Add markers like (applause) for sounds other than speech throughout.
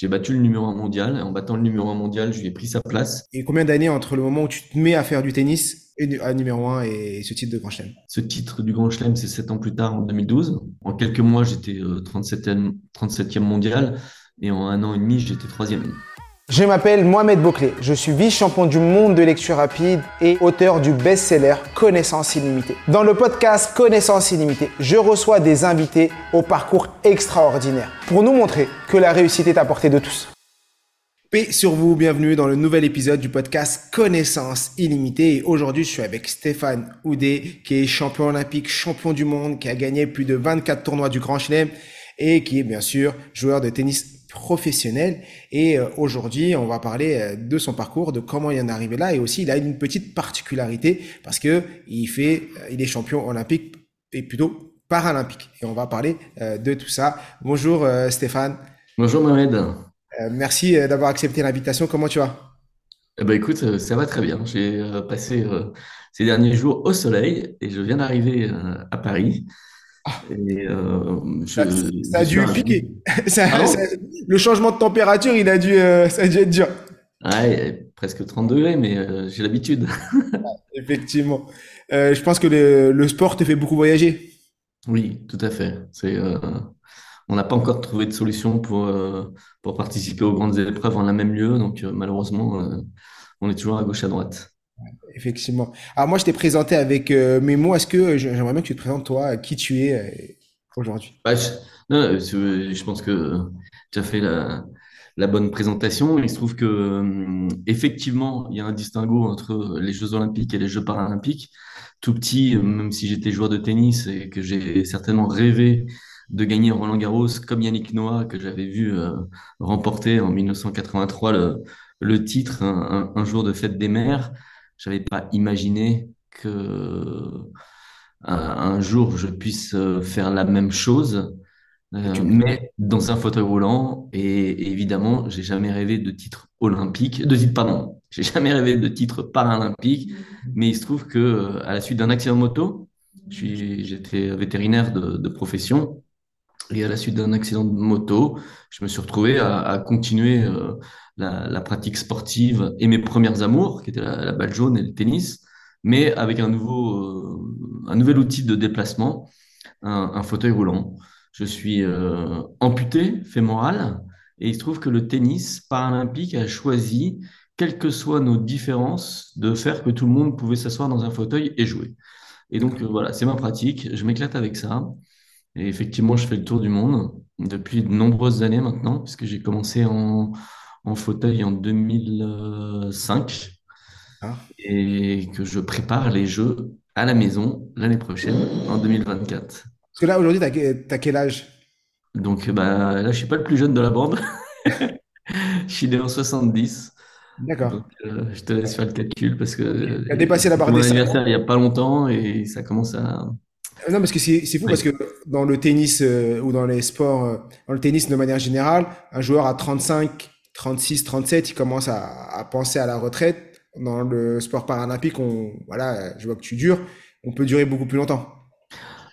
j'ai battu le numéro un mondial. Et en battant le numéro un mondial, je lui ai pris sa place. Et combien d'années entre le moment où tu te mets à faire du tennis et à numéro un et ce titre de Grand Chelem? Ce titre du Grand Chelem, c'est sept ans plus tard, en 2012. En quelques mois, j'étais 37e, 37e mondial. Et en un an et demi, j'étais troisième. Je m'appelle Mohamed Bouclé, je suis vice-champion du monde de lecture rapide et auteur du best-seller Connaissance illimitée. Dans le podcast Connaissance illimitée, je reçois des invités au parcours extraordinaire pour nous montrer que la réussite est à portée de tous. Paix sur vous, bienvenue dans le nouvel épisode du podcast Connaissance illimitée. Et aujourd'hui, je suis avec Stéphane Houdet, qui est champion olympique, champion du monde, qui a gagné plus de 24 tournois du Grand Chelem et qui est bien sûr joueur de tennis professionnel. Et euh, aujourd'hui, on va parler euh, de son parcours, de comment il en est arrivé là. Et aussi, il a une petite particularité parce que il fait, euh, il est champion olympique et plutôt paralympique. Et on va parler de tout ça. Bonjour Stéphane. Bonjour Mohamed. merci d'avoir accepté l'invitation. Comment tu vas? Eh ben, écoute, ça va très bien. J'ai passé ces derniers jours au soleil et je viens d'arriver à Paris. Euh, ça, a dû piquer. (laughs) Ah le changement de température, il a dû, euh, ça a dû être dur. Ouais, presque 30 degrés, mais euh, j'ai l'habitude. (laughs) effectivement. je pense que le, sport te fait beaucoup voyager. Oui, tout à fait. C'est, on n'a pas encore trouvé de solution pour, pour participer aux grandes épreuves en un même lieu, donc malheureusement, on est toujours à gauche à droite. Effectivement. Alors moi, je t'ai présenté avec euh, mes mots. Est-ce que j'aimerais bien que tu te présentes toi, qui tu es euh, aujourd'hui? Bah, je, non, je pense que tu as fait la, bonne présentation. Il se trouve que euh, effectivement, il y a un distinguo entre les Jeux Olympiques et les Jeux Paralympiques. Tout petit, même si j'étais joueur de tennis et que j'ai certainement rêvé de gagner Roland Garros comme Yannick Noah que j'avais vu remporter en 1983 le, le titre un, un, jour de fête des mères j'avais pas imaginé que euh, un jour je puisse euh, faire la même chose, euh, mais dans un fauteuil roulant. Et, évidemment, j'ai jamais rêvé de titre olympique, de titre, pardon, j'ai jamais rêvé de titre paralympique. Mais il se trouve que à la suite d'un accident de moto, j'étais vétérinaire de, de, profession. Et à la suite d'un accident de moto, je me suis retrouvé à, à continuer la, pratique sportive et mes premières amours, qui étaient la, balle jaune et le tennis, mais avec un, nouveau, euh, un nouvel outil de déplacement, un, fauteuil roulant. Je suis euh, amputé fémoral et il se trouve que le tennis paralympique a choisi, quelles que soient nos différences, de faire que tout le monde pouvait s'asseoir dans un fauteuil et jouer. Et donc euh, voilà, c'est ma pratique, je m'éclate avec ça. Et effectivement, je fais le tour du monde depuis de nombreuses années maintenant, puisque j'ai commencé en, en fauteuil en 2005 ah. et que je prépare les jeux à la maison l'année prochaine, en 2024. Parce que là, aujourd'hui, tu as, quel âge? Donc bah, là, je suis pas le plus jeune de la bande. (laughs) je suis né en 70. D'accord. Euh, je te laisse faire le calcul parce que. Tu as dépassé la barre des anniversaire il n'y a pas longtemps et ça commence à. Non, parce que c'est fou parce que dans le tennis euh, ou dans les sports, euh, dans le tennis de manière générale, un joueur à 35, 36, 37, il commence à, penser à la retraite. Dans le sport paralympique, voilà, je vois que tu dures, on peut durer beaucoup plus longtemps.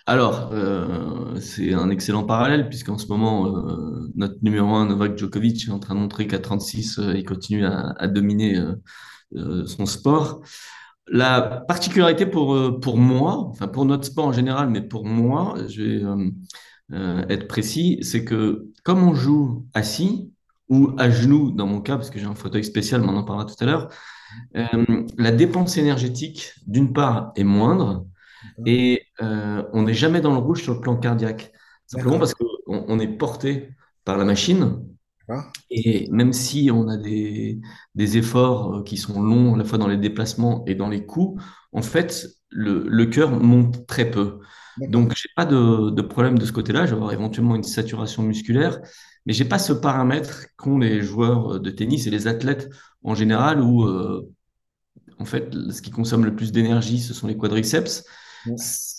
Alors, euh, c'est un excellent parallèle, puisqu'en ce moment, euh, notre numéro 1, Novak Djokovic, est en train de montrer qu'à 36, euh, il continue à, dominer son sport. La particularité pour, pour moi, enfin pour notre sport en général, mais pour moi, je vais être précis, c'est que comme on joue assis, ou à genoux dans mon cas, parce que j'ai un fauteuil spécial, mais on en parlera tout à l'heure, euh, la dépense énergétique, d'une part, est moindre et euh, on n'est jamais dans le rouge sur le plan cardiaque. Simplement parce qu'on on est porté par la machine. Et même si on a des, des, efforts euh, qui sont longs à la fois dans les déplacements et dans les coups, en fait, le, le cœur monte très peu. Donc, j'ai pas de, de, problème de ce côté-là. Je vais avoir éventuellement une saturation musculaire, mais j'ai pas ce paramètre qu'ont les joueurs de tennis et les athlètes en général où, euh, en fait, ce qui consomme le plus d'énergie, ce sont les quadriceps.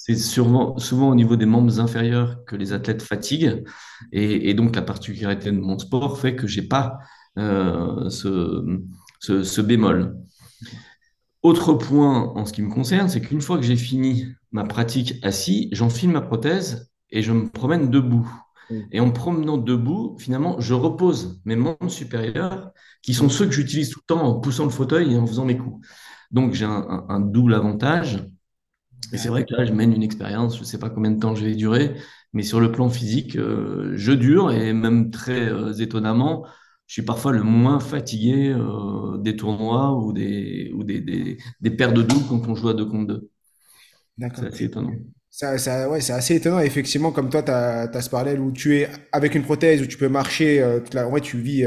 C'est souvent, souvent au niveau des membres inférieurs que les athlètes fatiguent. Et, et donc, la particularité de mon sport fait que j'ai pas euh, ce, ce, ce bémol. Autre point en ce qui me concerne, c'est qu'une fois que j'ai fini ma pratique assis, j'enfile ma prothèse et je me promène debout. Et en me promenant debout, finalement, je repose mes membres supérieurs, qui sont ceux que j'utilise tout le temps en poussant le fauteuil et en faisant mes coups. Donc, j'ai un, double avantage. Et c'est vrai que là, je mène une expérience, je ne sais pas combien de temps je vais durer, mais sur le plan physique, euh, je dure et même très euh, étonnamment, je suis parfois le moins fatigué euh, des tournois ou des, ou des, des, des paires de doubles quand on joue à deux contre deux. D'accord. C'est assez étonnant. Ça, ça, ouais, c'est assez étonnant. Effectivement, comme toi, tu as, ce parallèle où tu es avec une prothèse, où tu peux marcher, toute la... en vrai, tu vis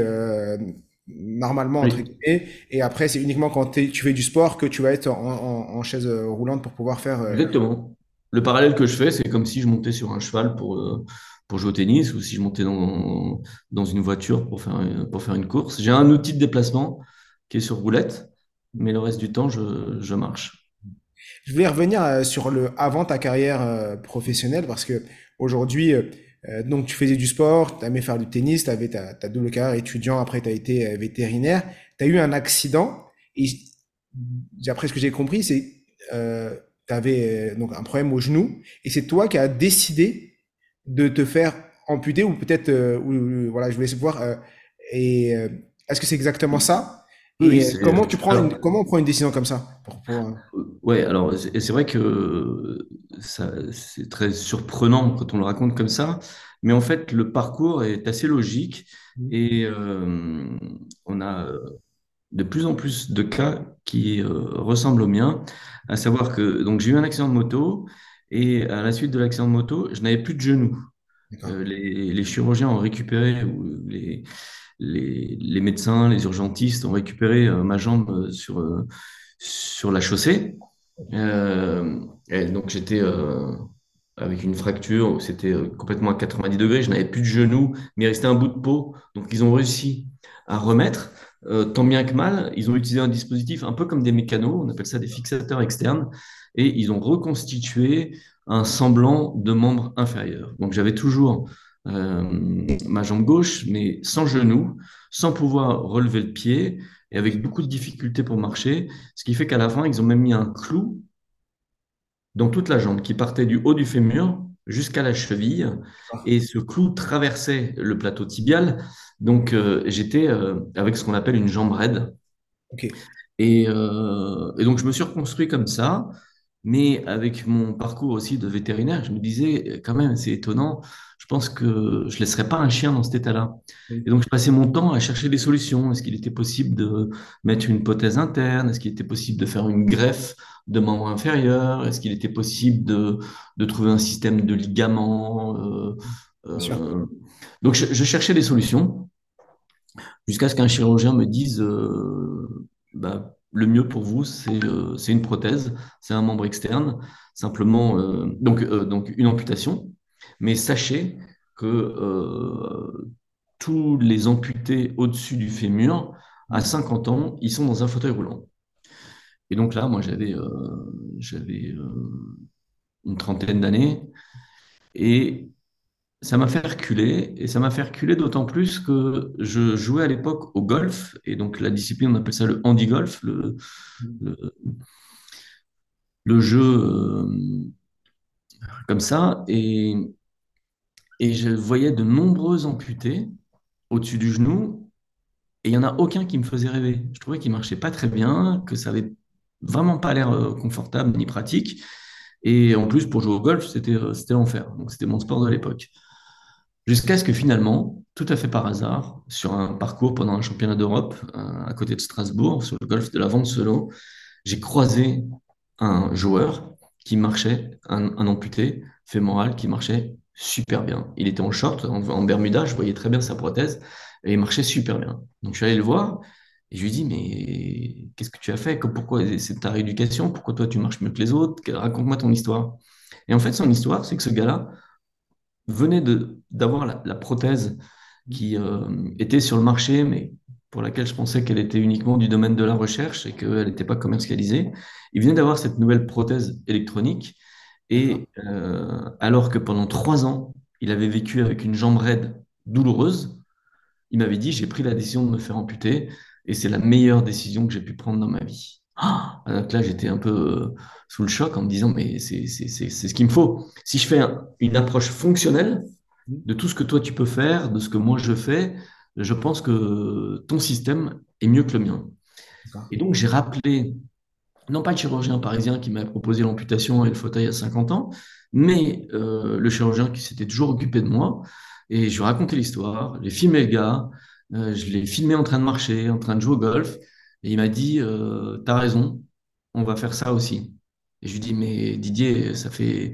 normalement, entre Oui, guillemets. Et après, c'est uniquement quand tu fais du sport que tu vas être en, en, en chaise euh, roulante pour pouvoir faire. euh, exactement. Le parallèle que je fais, c'est comme si je montais sur un cheval pour, euh, pour jouer au tennis ou si je montais dans, dans une voiture pour faire, une- pour faire une course. J'ai un outil de déplacement qui est sur roulette, mais le reste du temps, je, je marche. Je voulais revenir sur le avant ta carrière professionnelle parce que aujourd'hui, euh, euh, donc tu faisais du sport, tu aimais faire du tennis, tu avais ta, ta double carrière étudiant, après tu as été euh, vétérinaire, tu as eu un accident et après ce que j'ai compris, c'est euh, tu avais donc un problème au genou et c'est toi qui as décidé de te faire amputer ou peut-être euh, voilà, je voulais savoir euh, et euh, est-ce que c'est exactement ça? Oui, Et euh, comment tu prends une, comment on prend une décision comme ça pour, pour, euh, euh, ouais, alors, c'est vrai que ça, c'est très surprenant quand on le raconte comme ça, mais en fait, le parcours est assez logique et euh, on a de plus en plus de cas qui euh, ressemblent au mien, à savoir que donc j'ai eu un accident de moto et à la suite de l'accident de moto, je n'avais plus de genoux. Euh, les, les chirurgiens ont récupéré, ou les, les, médecins, les urgentistes ont récupéré euh, ma jambe euh, sur, euh, sur la chaussée. Donc j'étais avec une fracture, c'était complètement à 90 degrés, je n'avais plus de genoux, mais il restait un bout de peau. Donc ils ont réussi à remettre, tant bien que mal. Ils ont utilisé un dispositif un peu comme des mécanos, on appelle ça des fixateurs externes, et ils ont reconstitué un semblant de membre inférieur. Donc j'avais toujours ma jambe gauche, mais sans genou, sans pouvoir relever le pied et avec beaucoup de difficultés pour marcher, ce qui fait qu'à la fin, ils ont même mis un clou dans toute la jambe qui partait du haut du fémur jusqu'à la cheville et ce clou traversait le plateau tibial. Donc euh, j'étais euh, avec ce qu'on appelle une jambe raide Ok. et, euh, et donc je me suis reconstruit comme ça. Mais avec mon parcours aussi de vétérinaire, je me disais quand même, c'est étonnant. Pense que je laisserais pas un chien dans cet état-là. Et donc je passais mon temps à chercher des solutions. Est-ce qu'il était possible de mettre une prothèse interne? Est-ce qu'il était possible de faire une greffe de membre inférieur? Est-ce qu'il était possible de, de trouver un système de ligaments? Euh, euh, Donc je, je cherchais des solutions jusqu'à ce qu'un chirurgien me dise euh, bah, le mieux pour vous, c'est une prothèse, c'est un membre externe, simplement donc, donc une amputation. Mais sachez que euh, tous les amputés au-dessus du fémur, à 50 ans, ils sont dans un fauteuil roulant. Et donc là, moi, j'avais euh, j'avais euh, une trentaine d'années et ça m'a fait reculer, et ça m'a fait reculer d'autant plus que je jouais à l'époque au golf, et donc la discipline, on appelle ça le handi-golf, le, le, le jeu euh, comme ça, et, et je voyais de nombreux amputés au-dessus du genou, et il n'y en a aucun qui me faisait rêver. Je trouvais qu'il marchait pas très bien, que ça avait vraiment pas l'air euh, confortable ni pratique, et en plus, pour jouer au golf, c'était euh, c'était l'enfer, donc c'était mon sport de l'époque. Jusqu'à ce que finalement, tout à fait par hasard, sur un parcours pendant un championnat d'Europe euh, à côté de Strasbourg, sur le golfe de la Vente-Selo, j'ai croisé un joueur qui marchait, un, amputé fémoral qui marchait super bien. Il était en short, en, Bermuda, je voyais très bien sa prothèse, et il marchait super bien. Donc je suis allé le voir et je lui dit, mais qu'est-ce que tu as fait? Pourquoi? C'est ta rééducation? Pourquoi toi tu marches mieux que les autres? Raconte-moi ton histoire. Et en fait, son histoire, c'est que ce gars-là, venait d'avoir la, la prothèse qui euh, était sur le marché, mais pour laquelle je pensais qu'elle était uniquement du domaine de la recherche et qu'elle n'était pas commercialisée. Il venait d'avoir cette nouvelle prothèse électronique et euh, alors que pendant trois ans, il avait vécu avec une jambe raide douloureuse, il m'avait dit, j'ai pris la décision de me faire amputer et c'est la meilleure décision que j'ai pu prendre dans ma vie. Ah donc là, j'étais un peu euh, sous le choc en me disant, mais c'est ce qu'il me faut. Si je fais un- une approche fonctionnelle, de tout ce que toi tu peux faire, de ce que moi je fais, je pense que ton système est mieux que le mien. Et donc j'ai rappelé, non pas le chirurgien parisien qui m'a proposé l'amputation et le fauteuil à 50 ans, mais euh, le chirurgien qui s'était toujours occupé de moi. Et je lui ai raconté l'histoire, j'ai filmé le gars, euh, je l'ai filmé en train de marcher, en train de jouer au golf, et il m'a dit, euh, t'as raison, on va faire ça aussi. Et je lui dis, mais Didier, ça fait,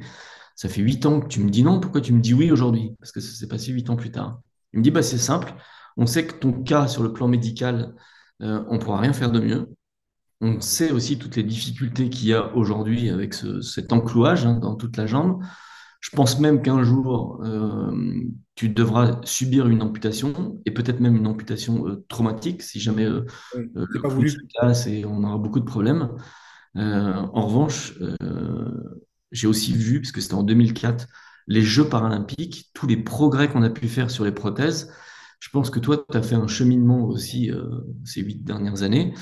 ça fait huit ans que tu me dis non, pourquoi tu me dis oui aujourd'hui? Parce que ça s'est passé huit ans plus tard. Il me dit, bah, c'est simple, on sait que ton cas sur le plan médical, euh, on ne pourra rien faire de mieux. On sait aussi toutes les difficultés qu'il y a aujourd'hui avec ce- cet enclouage hein, dans toute la jambe. Je pense même qu'un jour, euh, tu devras subir une amputation et peut-être même une amputation euh, traumatique si jamais euh, le pas se casse et on aura beaucoup de problèmes. En revanche, j'ai aussi vu, parce que c'était en 2004, les Jeux paralympiques, tous les progrès qu'on a pu faire sur les prothèses. Je pense que toi, tu as fait un cheminement aussi euh, ces huit dernières années.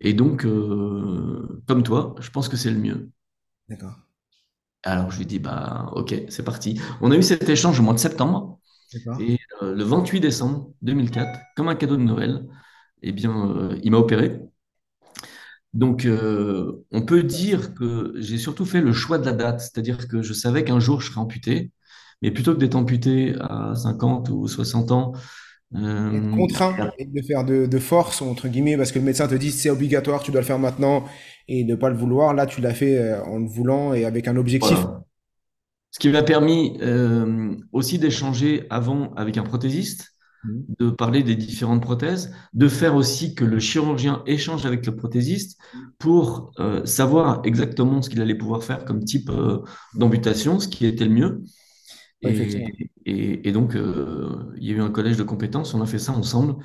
Et donc, euh, comme toi, je pense que c'est le mieux. D'accord. Alors, je lui dis, bah, ok, c'est parti. On a eu cet échange au mois de septembre. D'accord. Et euh, le 28 décembre 2004, comme un cadeau de Noël, eh bien, il m'a opéré. Donc, euh, on peut dire que j'ai surtout fait le choix de la date, c'est-à-dire que je savais qu'un jour je serais amputé, mais plutôt que d'être amputé à 50 ou 60 ans, Être euh, contraint et de le faire de, de force, entre guillemets, parce que le médecin te dit c'est obligatoire, tu dois le faire maintenant et ne pas le vouloir. Là, tu l'as fait euh, en le voulant et avec un objectif. voilà. Ce qui m'a permis euh, aussi d'échanger avant avec un prothésiste, Mhm. de parler des différentes prothèses, de faire aussi que le chirurgien échange avec le prothésiste pour euh, savoir exactement ce qu'il allait pouvoir faire comme type euh, d'amputation, ce qui était le mieux. Et, effectivement. et- et donc, euh, il y a eu un collège de compétences, on a fait ça ensemble.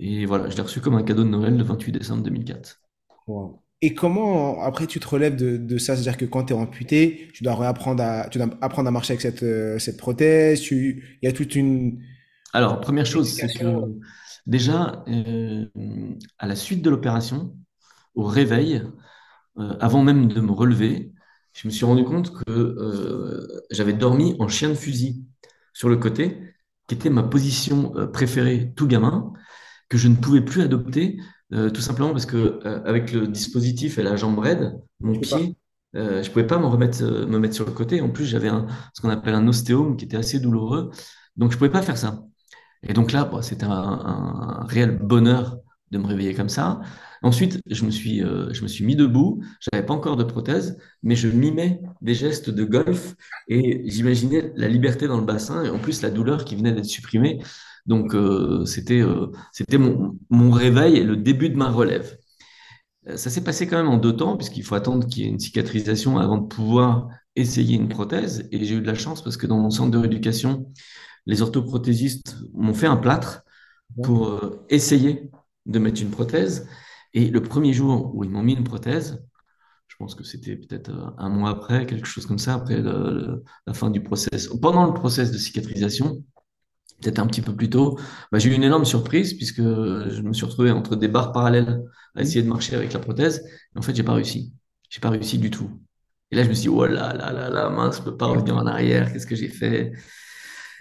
Et voilà, je l'ai reçu comme un cadeau de Noël le 28 décembre 2004. Wow. Et comment après tu te relèves de, de ça? C'est-à-dire que quand tu es amputé, tu dois réapprendre à, tu dois apprendre à marcher avec cette, euh, cette prothèse. Tu, il y a toute une Alors, première chose, c'est que déjà, euh, à la suite de l'opération, au réveil, avant même de me relever, je me suis rendu compte que euh, j'avais dormi en chien de fusil sur le côté, qui était ma position euh, préférée tout gamin, que je ne pouvais plus adopter, euh, tout simplement parce que avec le dispositif et la jambe raide, mon pied, je pouvais pas me remettre, me mettre sur le côté. En plus, j'avais ce qu'on appelle un ostéome qui était assez douloureux, donc je pouvais pas faire ça. Et donc là, bon, c'était un, un réel bonheur de me réveiller comme ça. Ensuite, je me suis, euh, je me suis mis debout. Je n'avais pas encore de prothèse, mais je mimais des gestes de golf et j'imaginais la liberté dans le bassin et en plus la douleur qui venait d'être supprimée. Donc, euh, c'était euh, c'était mon, mon réveil et le début de ma relève. Ça s'est passé quand même en deux temps, puisqu'il faut attendre qu'il y ait une cicatrisation avant de pouvoir essayer une prothèse. Et j'ai eu de la chance parce que dans mon centre de rééducation, les orthoprothésistes m'ont fait un plâtre pour essayer de mettre une prothèse. Et le premier jour où ils m'ont mis une prothèse, je pense que c'était peut-être euh, un mois après, quelque chose comme ça, après la fin du process. Pendant le process de cicatrisation, peut-être un petit peu plus tôt, bah, j'ai eu une énorme surprise puisque je me suis retrouvé entre des barres parallèles à essayer de marcher avec la prothèse. Et en fait, j'ai pas réussi. J'ai pas réussi du tout. Et là, je me suis dit, oh là là là là, mince, je peux pas revenir en arrière. Qu'est-ce que j'ai fait?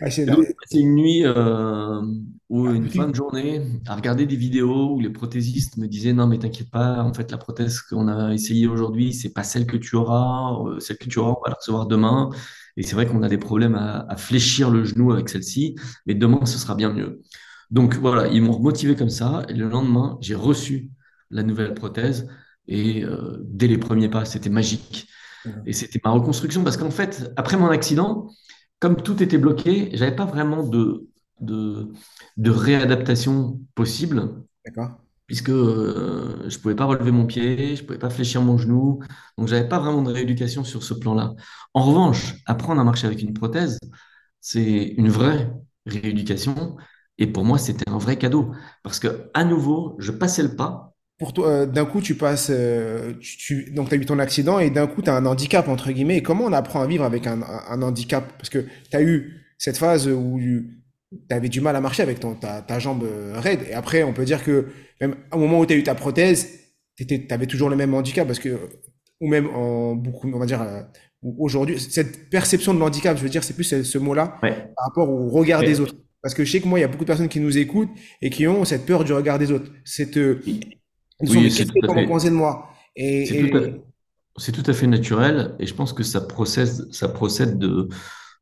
Ah, c'est une nuit euh, ou Ah, une fin de journée à regarder des vidéos où les prothésistes me disaient non mais t'inquiète pas, en fait la prothèse qu'on a essayée aujourd'hui c'est pas celle que tu auras, Euh, celle que tu auras on va la recevoir demain. Et c'est vrai qu'on a des problèmes à, à fléchir le genou avec celle-ci, mais demain ce sera bien mieux. Donc voilà, ils m'ont motivé comme ça et le lendemain j'ai reçu la nouvelle prothèse et euh, dès les premiers pas c'était magique. Et c'était ma reconstruction parce qu'en fait après mon accident comme tout était bloqué, j'avais pas vraiment de, de, de réadaptation possible, D'accord. puisque euh, je pouvais pas relever mon pied, je pouvais pas fléchir mon genou, donc j'avais pas vraiment de rééducation sur ce plan-là. En revanche, apprendre à marcher avec une prothèse, c'est une vraie rééducation, et pour moi, c'était un vrai cadeau, parce que à nouveau, je passais le pas. Pour toi, euh, d'un coup, tu passes, euh, tu, tu- donc tu as eu ton accident et d'un coup, tu as un handicap, entre guillemets. Et comment on apprend à vivre avec un, handicap? Parce que tu as eu cette phase où tu avais du mal à marcher avec ton, ta, ta jambe euh, raide. Et après, on peut dire que même au moment où tu as eu ta prothèse, tu avais toujours le même handicap. Parce que, ou même en beaucoup, on va dire, euh, aujourd'hui, cette perception de l'handicap, je veux dire, c'est plus ce, ce mot-là Ouais. par rapport au regard Ouais. des autres. Parce que je sais que moi, il y a beaucoup de personnes qui nous écoutent et qui ont cette peur du regard des autres. Cette, euh, ils Oui, c'est qu'est-ce tout à fait. penser de moi? C'est Et, tout à, et c'est tout à fait naturel et je pense que ça procède, ça procède de,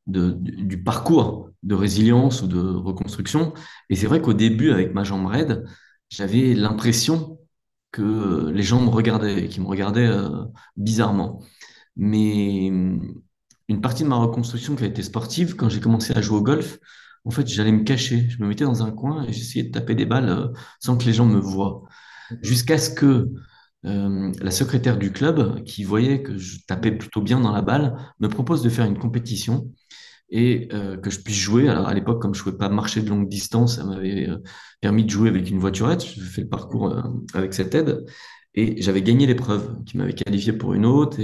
de- du du parcours de résilience ou de reconstruction. Et c'est vrai qu'au début, avec ma jambe raide, j'avais l'impression que les gens me regardaient, et qu'ils me regardaient euh, bizarrement. Mais hum, une partie de ma reconstruction qui a été sportive, quand j'ai commencé à jouer au golf, en fait, j'allais me cacher. Je me mettais dans un coin et j'essayais de taper des balles euh, sans que les gens me voient. Jusqu'à ce que euh, la secrétaire du club, qui voyait que je tapais plutôt bien dans la balle, me propose de faire une compétition et euh, que je puisse jouer. Alors à l'époque, comme je ne pouvais pas marcher de longue distance, ça m'avait euh, permis de jouer avec une voiturette. Je fais le parcours avec cette aide et j'avais gagné l'épreuve qui m'avait qualifié pour une autre.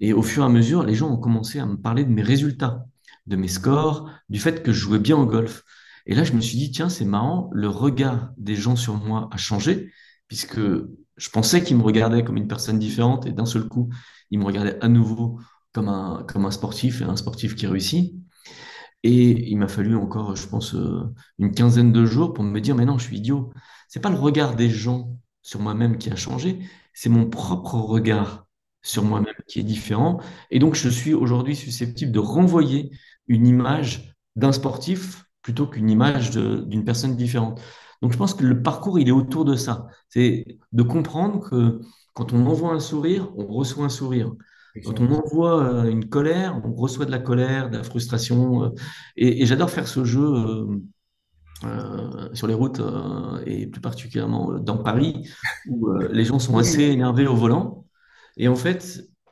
Et au fur et à mesure, les gens ont commencé à me parler de mes résultats, de mes scores, du fait que je jouais bien au golf. Et là, je me suis dit, tiens, c'est marrant, le regard des gens sur moi a changé, puisque je pensais qu'ils me regardaient comme une personne différente, et d'un seul coup, ils me regardaient à nouveau comme un, comme un sportif, et un sportif qui réussit. Et il m'a fallu encore, je pense, euh, une quinzaine de jours pour me dire, mais non, je suis idiot. C'est pas le regard des gens sur moi-même qui a changé, c'est mon propre regard sur moi-même qui est différent. Et donc, je suis aujourd'hui susceptible de renvoyer une image d'un sportif plutôt qu'une image d'une personne différente. Donc, je pense que le parcours, il est autour de ça. C'est de comprendre que quand on envoie un sourire, on reçoit un sourire. Quand on envoie euh, une colère, on reçoit de la colère, de la frustration. euh, et et j'adore faire ce jeu euh, euh, sur les routes euh, et plus particulièrement dans Paris où les gens sont assez énervés au volant. Et en fait,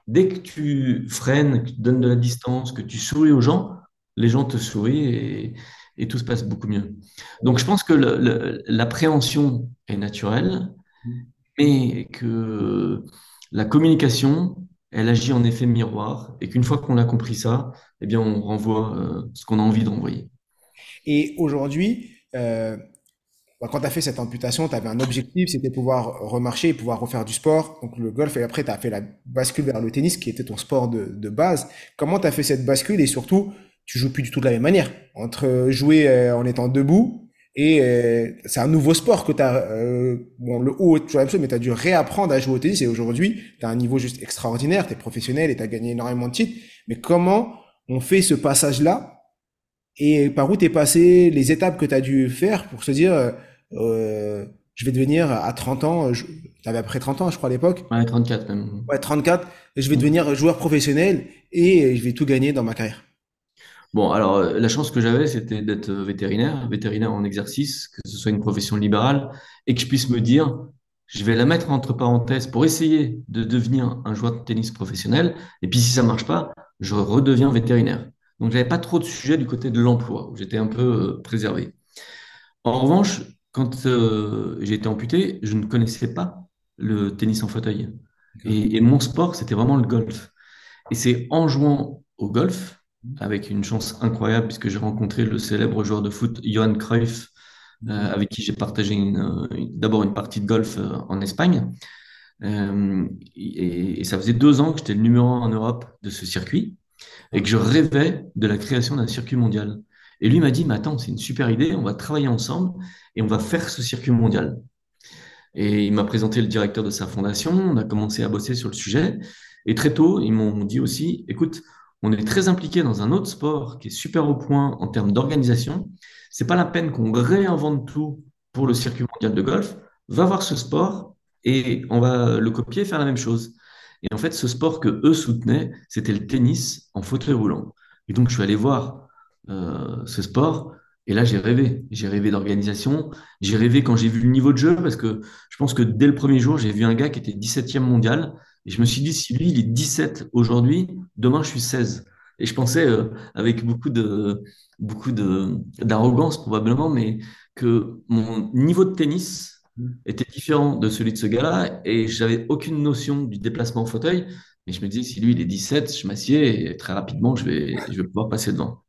dès que tu freines, que tu donnes de la distance, que tu souris aux gens, les gens te sourient et, et tout se passe beaucoup mieux. Donc je pense que l'appréhension est naturelle, mais que la communication, elle agit en effet miroir et qu'une fois qu'on a compris ça, eh bien on renvoie euh, ce qu'on a envie d'envoyer. Et aujourd'hui, euh, bah, quand tu as fait cette amputation, tu avais un objectif, c'était pouvoir remarcher et pouvoir refaire du sport. Donc le golf, et après, tu as fait la bascule vers le tennis, qui était ton sport de, de base. Comment tu as fait cette bascule et surtout, tu joues plus du tout de la même manière. Entre jouer euh, en étant debout et euh, c'est un nouveau sport que tu as, bon, le haut même chose, mais tu as dû réapprendre à jouer au tennis et aujourd'hui, tu as un niveau juste extraordinaire, tu es professionnel et tu as gagné énormément de titres. Mais comment on fait ce passage-là? Et par où t'es passé, les étapes que tu as dû faire pour se dire, euh, euh, je vais devenir à 30 ans, je, t'avais après 30 ans, je crois, à l'époque, Ouais, 34 même. ouais, 34, je vais devenir joueur professionnel et je vais tout gagner dans ma carrière. Bon, alors euh, la chance que j'avais, c'était d'être euh, vétérinaire, vétérinaire en exercice, que ce soit une profession libérale, et que je puisse me dire, je vais la mettre entre parenthèses pour essayer de devenir un joueur de tennis professionnel, et puis si ça marche pas, je redeviens vétérinaire. Donc j'avais pas trop de sujets du côté de l'emploi, où j'étais un peu euh, préservé. En revanche, quand euh, j'ai été amputé, je ne connaissais pas le tennis en fauteuil. Et, et mon sport, c'était vraiment le golf. Et c'est en jouant au golf, avec une chance incroyable, puisque j'ai rencontré le célèbre joueur de foot Johan Cruyff, euh, avec qui j'ai partagé une- une- d'abord une partie de golf euh, en Espagne. Euh, et, et ça faisait deux ans que j'étais le numéro un en Europe de ce circuit et que je rêvais de la création d'un circuit mondial. Et lui m'a dit, mais attends, c'est une super idée, on va travailler ensemble et on va faire ce circuit mondial. Et il m'a présenté le directeur de sa fondation, on a commencé à bosser sur le sujet. Et très tôt, ils m'ont dit aussi, écoute, on est très impliqué dans un autre sport qui est super au point en termes d'organisation. C'est pas la peine qu'on réinvente tout pour le circuit mondial de golf. Va voir ce sport et on va le copier et faire la même chose. Et en fait, ce sport que eux soutenaient, c'était le tennis en fauteuil roulant. Et donc, je suis allé voir euh, ce sport. Et là, j'ai rêvé. J'ai rêvé d'organisation. J'ai rêvé quand j'ai vu le niveau de jeu, parce que je pense que dès le premier jour, j'ai vu un gars qui était 17e mondial. Et je me suis dit, si lui, il est 17 aujourd'hui, demain, je suis 16. Et je pensais, euh, avec beaucoup de, beaucoup de, d'arrogance probablement, mais que mon niveau de tennis était différent de celui de ce gars-là. Et j'avais aucune notion du déplacement en fauteuil. Mais je me disais, si lui, il est 17, je m'assieds et très rapidement, je vais, je vais pouvoir passer devant.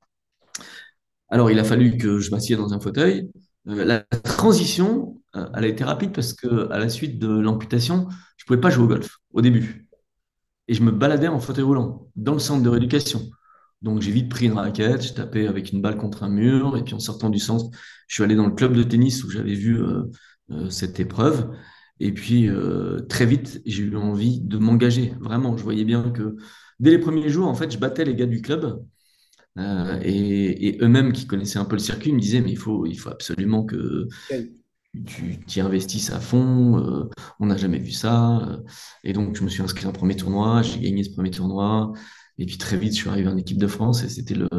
Alors, il a fallu que je m'assieds dans un fauteuil. Euh, la transition, euh, elle a été rapide parce que à la suite de l'amputation, je pouvais pas jouer au golf au début. et je me baladais en fauteuil roulant dans le centre de rééducation. Donc j'ai vite pris une raquette, je tapais avec une balle contre un mur, et puis en sortant du centre, je suis allé dans le club de tennis où j'avais vu euh, euh, cette épreuve. Et puis euh, très vite, j'ai eu envie de m'engager. Vraiment, je voyais bien que dès les premiers jours, en fait, je battais les gars du club. et, eux-mêmes qui connaissaient un peu le circuit me disaient, mais il faut, il faut absolument que tu t'y investisses à fond. on n'a jamais vu ça. Et donc, je me suis inscrit à un premier tournoi, j'ai gagné ce premier tournoi. Et puis très vite, je suis arrivé en équipe de France et c'était le,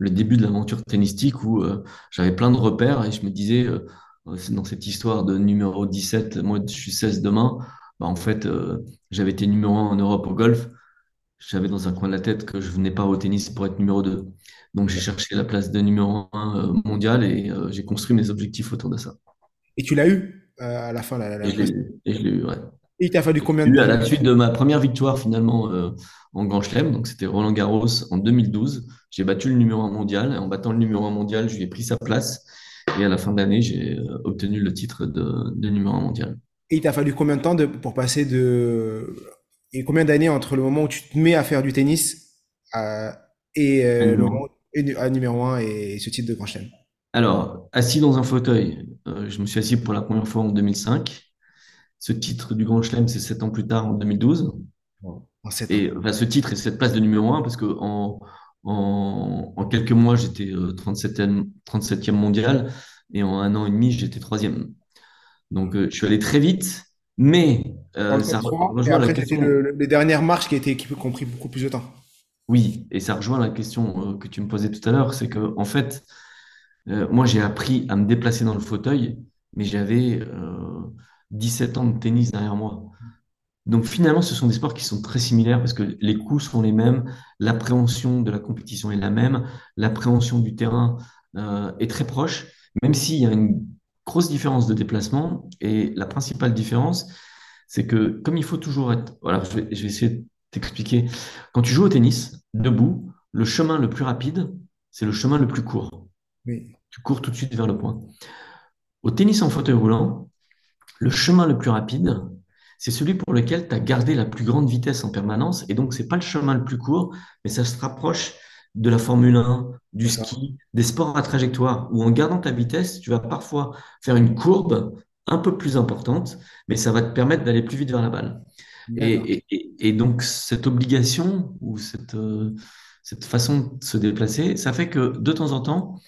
début de l'aventure tennistique où euh, j'avais plein de repères et je me disais, euh, dans cette histoire de numéro 17, moi je suis 16 demain, bah, en fait, euh, j'avais été numéro 1 en Europe au golf. J'avais dans un coin de la tête que je venais pas au tennis pour être numéro 2. Donc j'ai cherché la place de numéro 1 mondial et j'ai construit mes objectifs autour de ça. Et tu l'as eu à la fin la, Et je l'ai eu, ouais. Et il t'a fallu combien de temps À la suite de ma première victoire finalement euh, en Grand Chelem, donc c'était Roland Garros en 2012, j'ai battu le numéro 1 mondial. Et en battant le numéro 1 mondial, je lui ai pris sa place. Et à la fin de l'année, j'ai euh, obtenu le titre de, numéro 1 mondial. Et il t'a fallu combien de temps de, pour passer de... Et combien d'années entre le moment où tu te mets à faire du tennis et euh, le moment à numéro 1 et ce titre de Grand Chelem? Alors, assis dans un fauteuil, je me suis assis pour la première fois en 2005. Ce titre du Grand Chelem, c'est sept ans plus tard, en 2012. Et ce titre et cette place de numéro un, parce que en, en, quelques mois, j'étais 37e, euh, 37e mondial, et en un an et demi, j'étais troisième. Donc, euh, je suis allé très vite, mais euh, ça rejoint la question. les dernières marches qui, étaient, qui ont pris beaucoup plus de temps. Oui, et ça rejoint la question que tu me posais tout à l'heure, c'est que en fait, moi, j'ai appris à me déplacer dans le fauteuil, mais j'avais 17 ans de tennis derrière moi. Donc finalement, ce sont des sports qui sont très similaires parce que les coups sont les mêmes, l'appréhension de la compétition est la même, l'appréhension du terrain euh, est très proche, même s'il y a une grosse différence de déplacement. Et la principale différence, c'est que comme il faut toujours être... Voilà, je vais, essayer de t'expliquer. Quand tu joues au tennis, debout, le chemin le plus rapide, c'est le chemin le plus court. Tu cours tout de suite vers le point. Au tennis en fauteuil roulant, le chemin le plus rapide, c'est celui pour lequel tu as gardé la plus grande vitesse en permanence. Et donc, ce n'est pas le chemin le plus court, mais ça se rapproche de la Formule 1, du ski, des sports à trajectoire, où en gardant ta vitesse, tu vas parfois faire une courbe un peu plus importante, mais ça va te permettre d'aller plus vite vers la balle. Et, donc, cette obligation ou cette, euh, cette façon de se déplacer, ça fait que de temps en temps,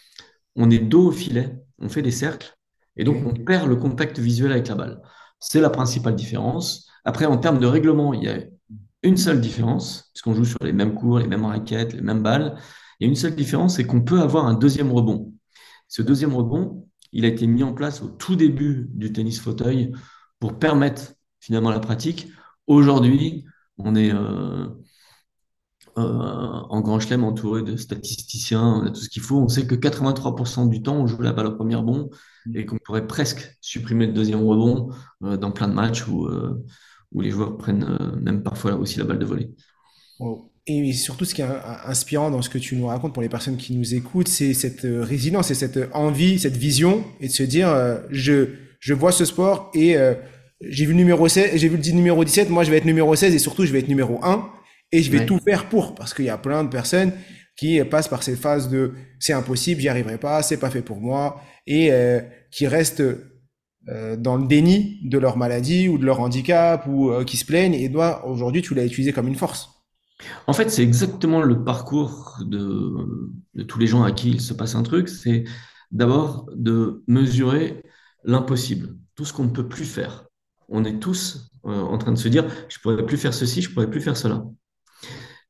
on est dos au filet, on fait des cercles, et donc, on perd le contact visuel avec la balle. C'est la principale différence. Après, en termes de règlement, il y a une seule différence, puisqu'on joue sur les mêmes cours, les mêmes raquettes, les mêmes balles. Il y a une seule différence, c'est qu'on peut avoir un deuxième rebond. Ce deuxième rebond, il a été mis en place au tout début du tennis fauteuil pour permettre finalement la pratique. Aujourd'hui, on est euh, euh, en grand chelem entouré de statisticiens, on a tout ce qu'il faut. On sait que 83% du temps, on joue la balle au premier rebond et qu'on pourrait presque supprimer le deuxième rebond euh, dans plein de matchs où, euh, les joueurs prennent même parfois aussi la balle de volée. Et surtout, ce qui est inspirant dans ce que tu nous racontes pour les personnes qui nous écoutent, c'est cette résilience et cette envie, cette vision, et de se dire, je, vois ce sport et j'ai vu le numéro 16, j'ai vu le numéro 17, moi je vais être numéro 16 et surtout je vais être numéro 1 et je vais tout faire pour, parce qu'il y a plein de personnes qui passent par cette phase de c'est impossible, j'y arriverai pas, c'est pas fait pour moi, et euh, qui restent euh, dans le déni de leur maladie ou de leur handicap ou euh, qui se plaignent. Et toi, aujourd'hui, tu l'as utilisé comme une force. En fait, c'est exactement le parcours de, de, tous les gens à qui il se passe un truc. C'est d'abord de mesurer l'impossible, tout ce qu'on ne peut plus faire. On est tous en train de se dire, je pourrais plus faire ceci, je pourrais plus faire cela.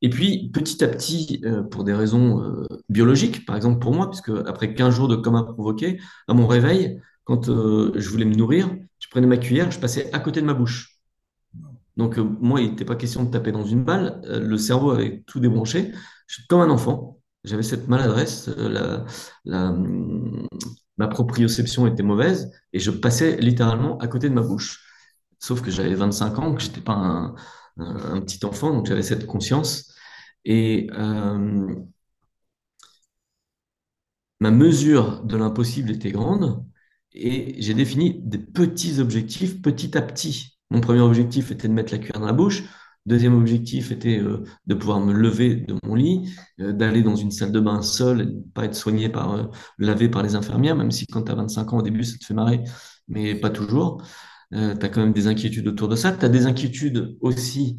Et puis, petit à petit, euh, pour des raisons euh, biologiques, par exemple pour moi, puisque après 15 jours de coma provoqué, à mon réveil, quand euh, je voulais me nourrir, je prenais ma cuillère, je passais à côté de ma bouche. Donc, moi, il n'était pas question de taper dans une balle. le cerveau avait tout débranché. Je, comme un enfant, j'avais cette maladresse. La, ma proprioception était mauvaise et je passais littéralement à côté de ma bouche. Sauf que j'avais 25 ans, que je n'étais pas un, un, petit enfant, donc j'avais cette conscience. Et euh, ma mesure de l'impossible était grande et j'ai défini des petits objectifs petit à petit. Mon premier objectif était de mettre la cuillère dans la bouche. Deuxième objectif était euh, de pouvoir me lever de mon lit, euh, d'aller dans une salle de bain seul, et de pas être soigné par, lavé par les infirmières, même si quand tu as 25 ans au début, ça te fait marrer, mais pas toujours. Tu as quand même des inquiétudes autour de ça. Tu as des inquiétudes aussi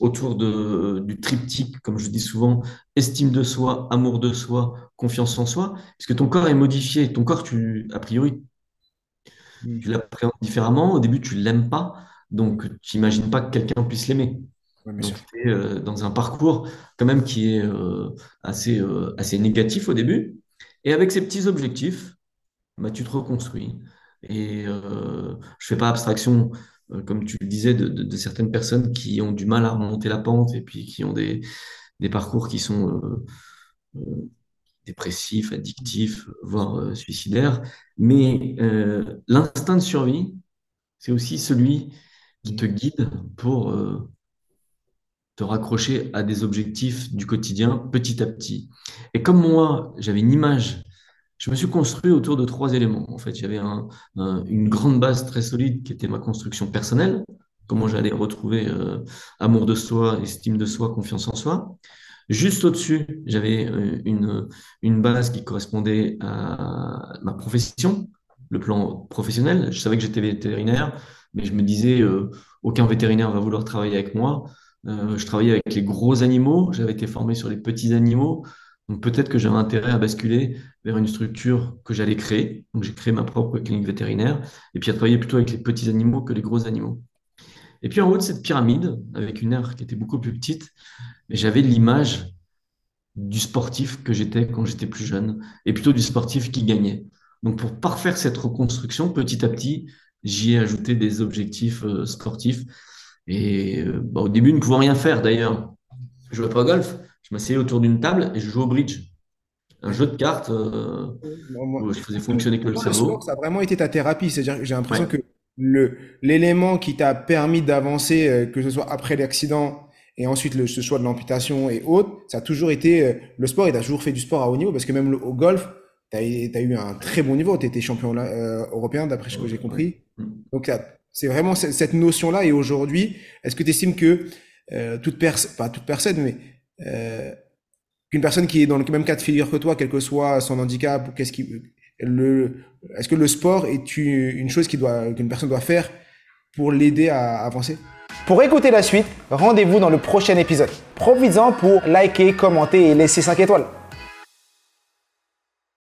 autour de, du triptyque, comme je dis souvent, estime de soi, amour de soi, confiance en soi, puisque ton corps est modifié. Ton corps, tu, a priori, tu l'appréhendes différemment. Au début, tu l'aimes pas. Donc, tu n'imagines pas que quelqu'un puisse l'aimer. donc, tu es euh, dans un parcours quand même qui est euh, assez, euh, assez négatif au début. Et avec ces petits objectifs, bah, tu te reconstruis. Et je ne fais pas abstraction, comme tu le disais, de, certaines personnes qui ont du mal à remonter la pente et puis qui ont des, des parcours qui sont dépressifs, addictifs, voire suicidaires. Mais l'instinct de survie, c'est aussi celui qui te guide pour euh, te raccrocher à des objectifs du quotidien petit à petit. Et comme moi, j'avais une image, je me suis construit autour de trois éléments. En fait, j'avais une grande base très solide qui était ma construction personnelle, comment j'allais retrouver euh, amour de soi, estime de soi, confiance en soi. Juste au-dessus, j'avais euh, une, une base qui correspondait à ma profession, le plan professionnel. Je savais que j'étais vétérinaire, mais je me disais, euh, aucun vétérinaire va vouloir travailler avec moi. Euh, je travaillais avec les gros animaux, j'avais été formé sur les petits animaux, donc peut-être que j'avais intérêt à basculer vers une structure que j'allais créer. Donc j'ai créé ma propre clinique vétérinaire, et puis à travailler plutôt avec les petits animaux que les gros animaux. Et puis en haut de cette pyramide, avec une aire qui était beaucoup plus petite, j'avais l'image du sportif que j'étais quand j'étais plus jeune, et plutôt du sportif qui gagnait. Donc pour parfaire cette reconstruction, petit à petit, j'y ai ajouté des objectifs euh, sportifs. Et euh, bah, au début, ne pouvant rien faire d'ailleurs. Je jouais pas au golf, je m'asseyais autour d'une table et je jouais au bridge. Un jeu de cartes euh, où je faisais fonctionner que le cerveau. Ça a vraiment été ta thérapie. C'est-à-dire que j'ai l'impression que le, l'élément qui t'a permis d'avancer, que ce soit après l'accident et ensuite le, ce choix de l'amputation et autres, ça a toujours été le sport et tu as toujours fait du sport à haut niveau parce que même au golf, tu as, eu un très bon niveau. Tu étais champion européen, d'après ce que j'ai compris. Donc, c'est vraiment cette notion-là. Et aujourd'hui, est-ce que tu estimes que euh, toute personne, pas toute personne, mais euh, qu'une personne qui est dans le même cas de figure que toi, quel que soit son handicap, qu'est-ce qui, est-ce que le sport est une chose qu'une personne doit faire pour l'aider à avancer? Pour écouter la suite, rendez-vous dans le prochain épisode. Profites-en pour liker, commenter et laisser 5 étoiles.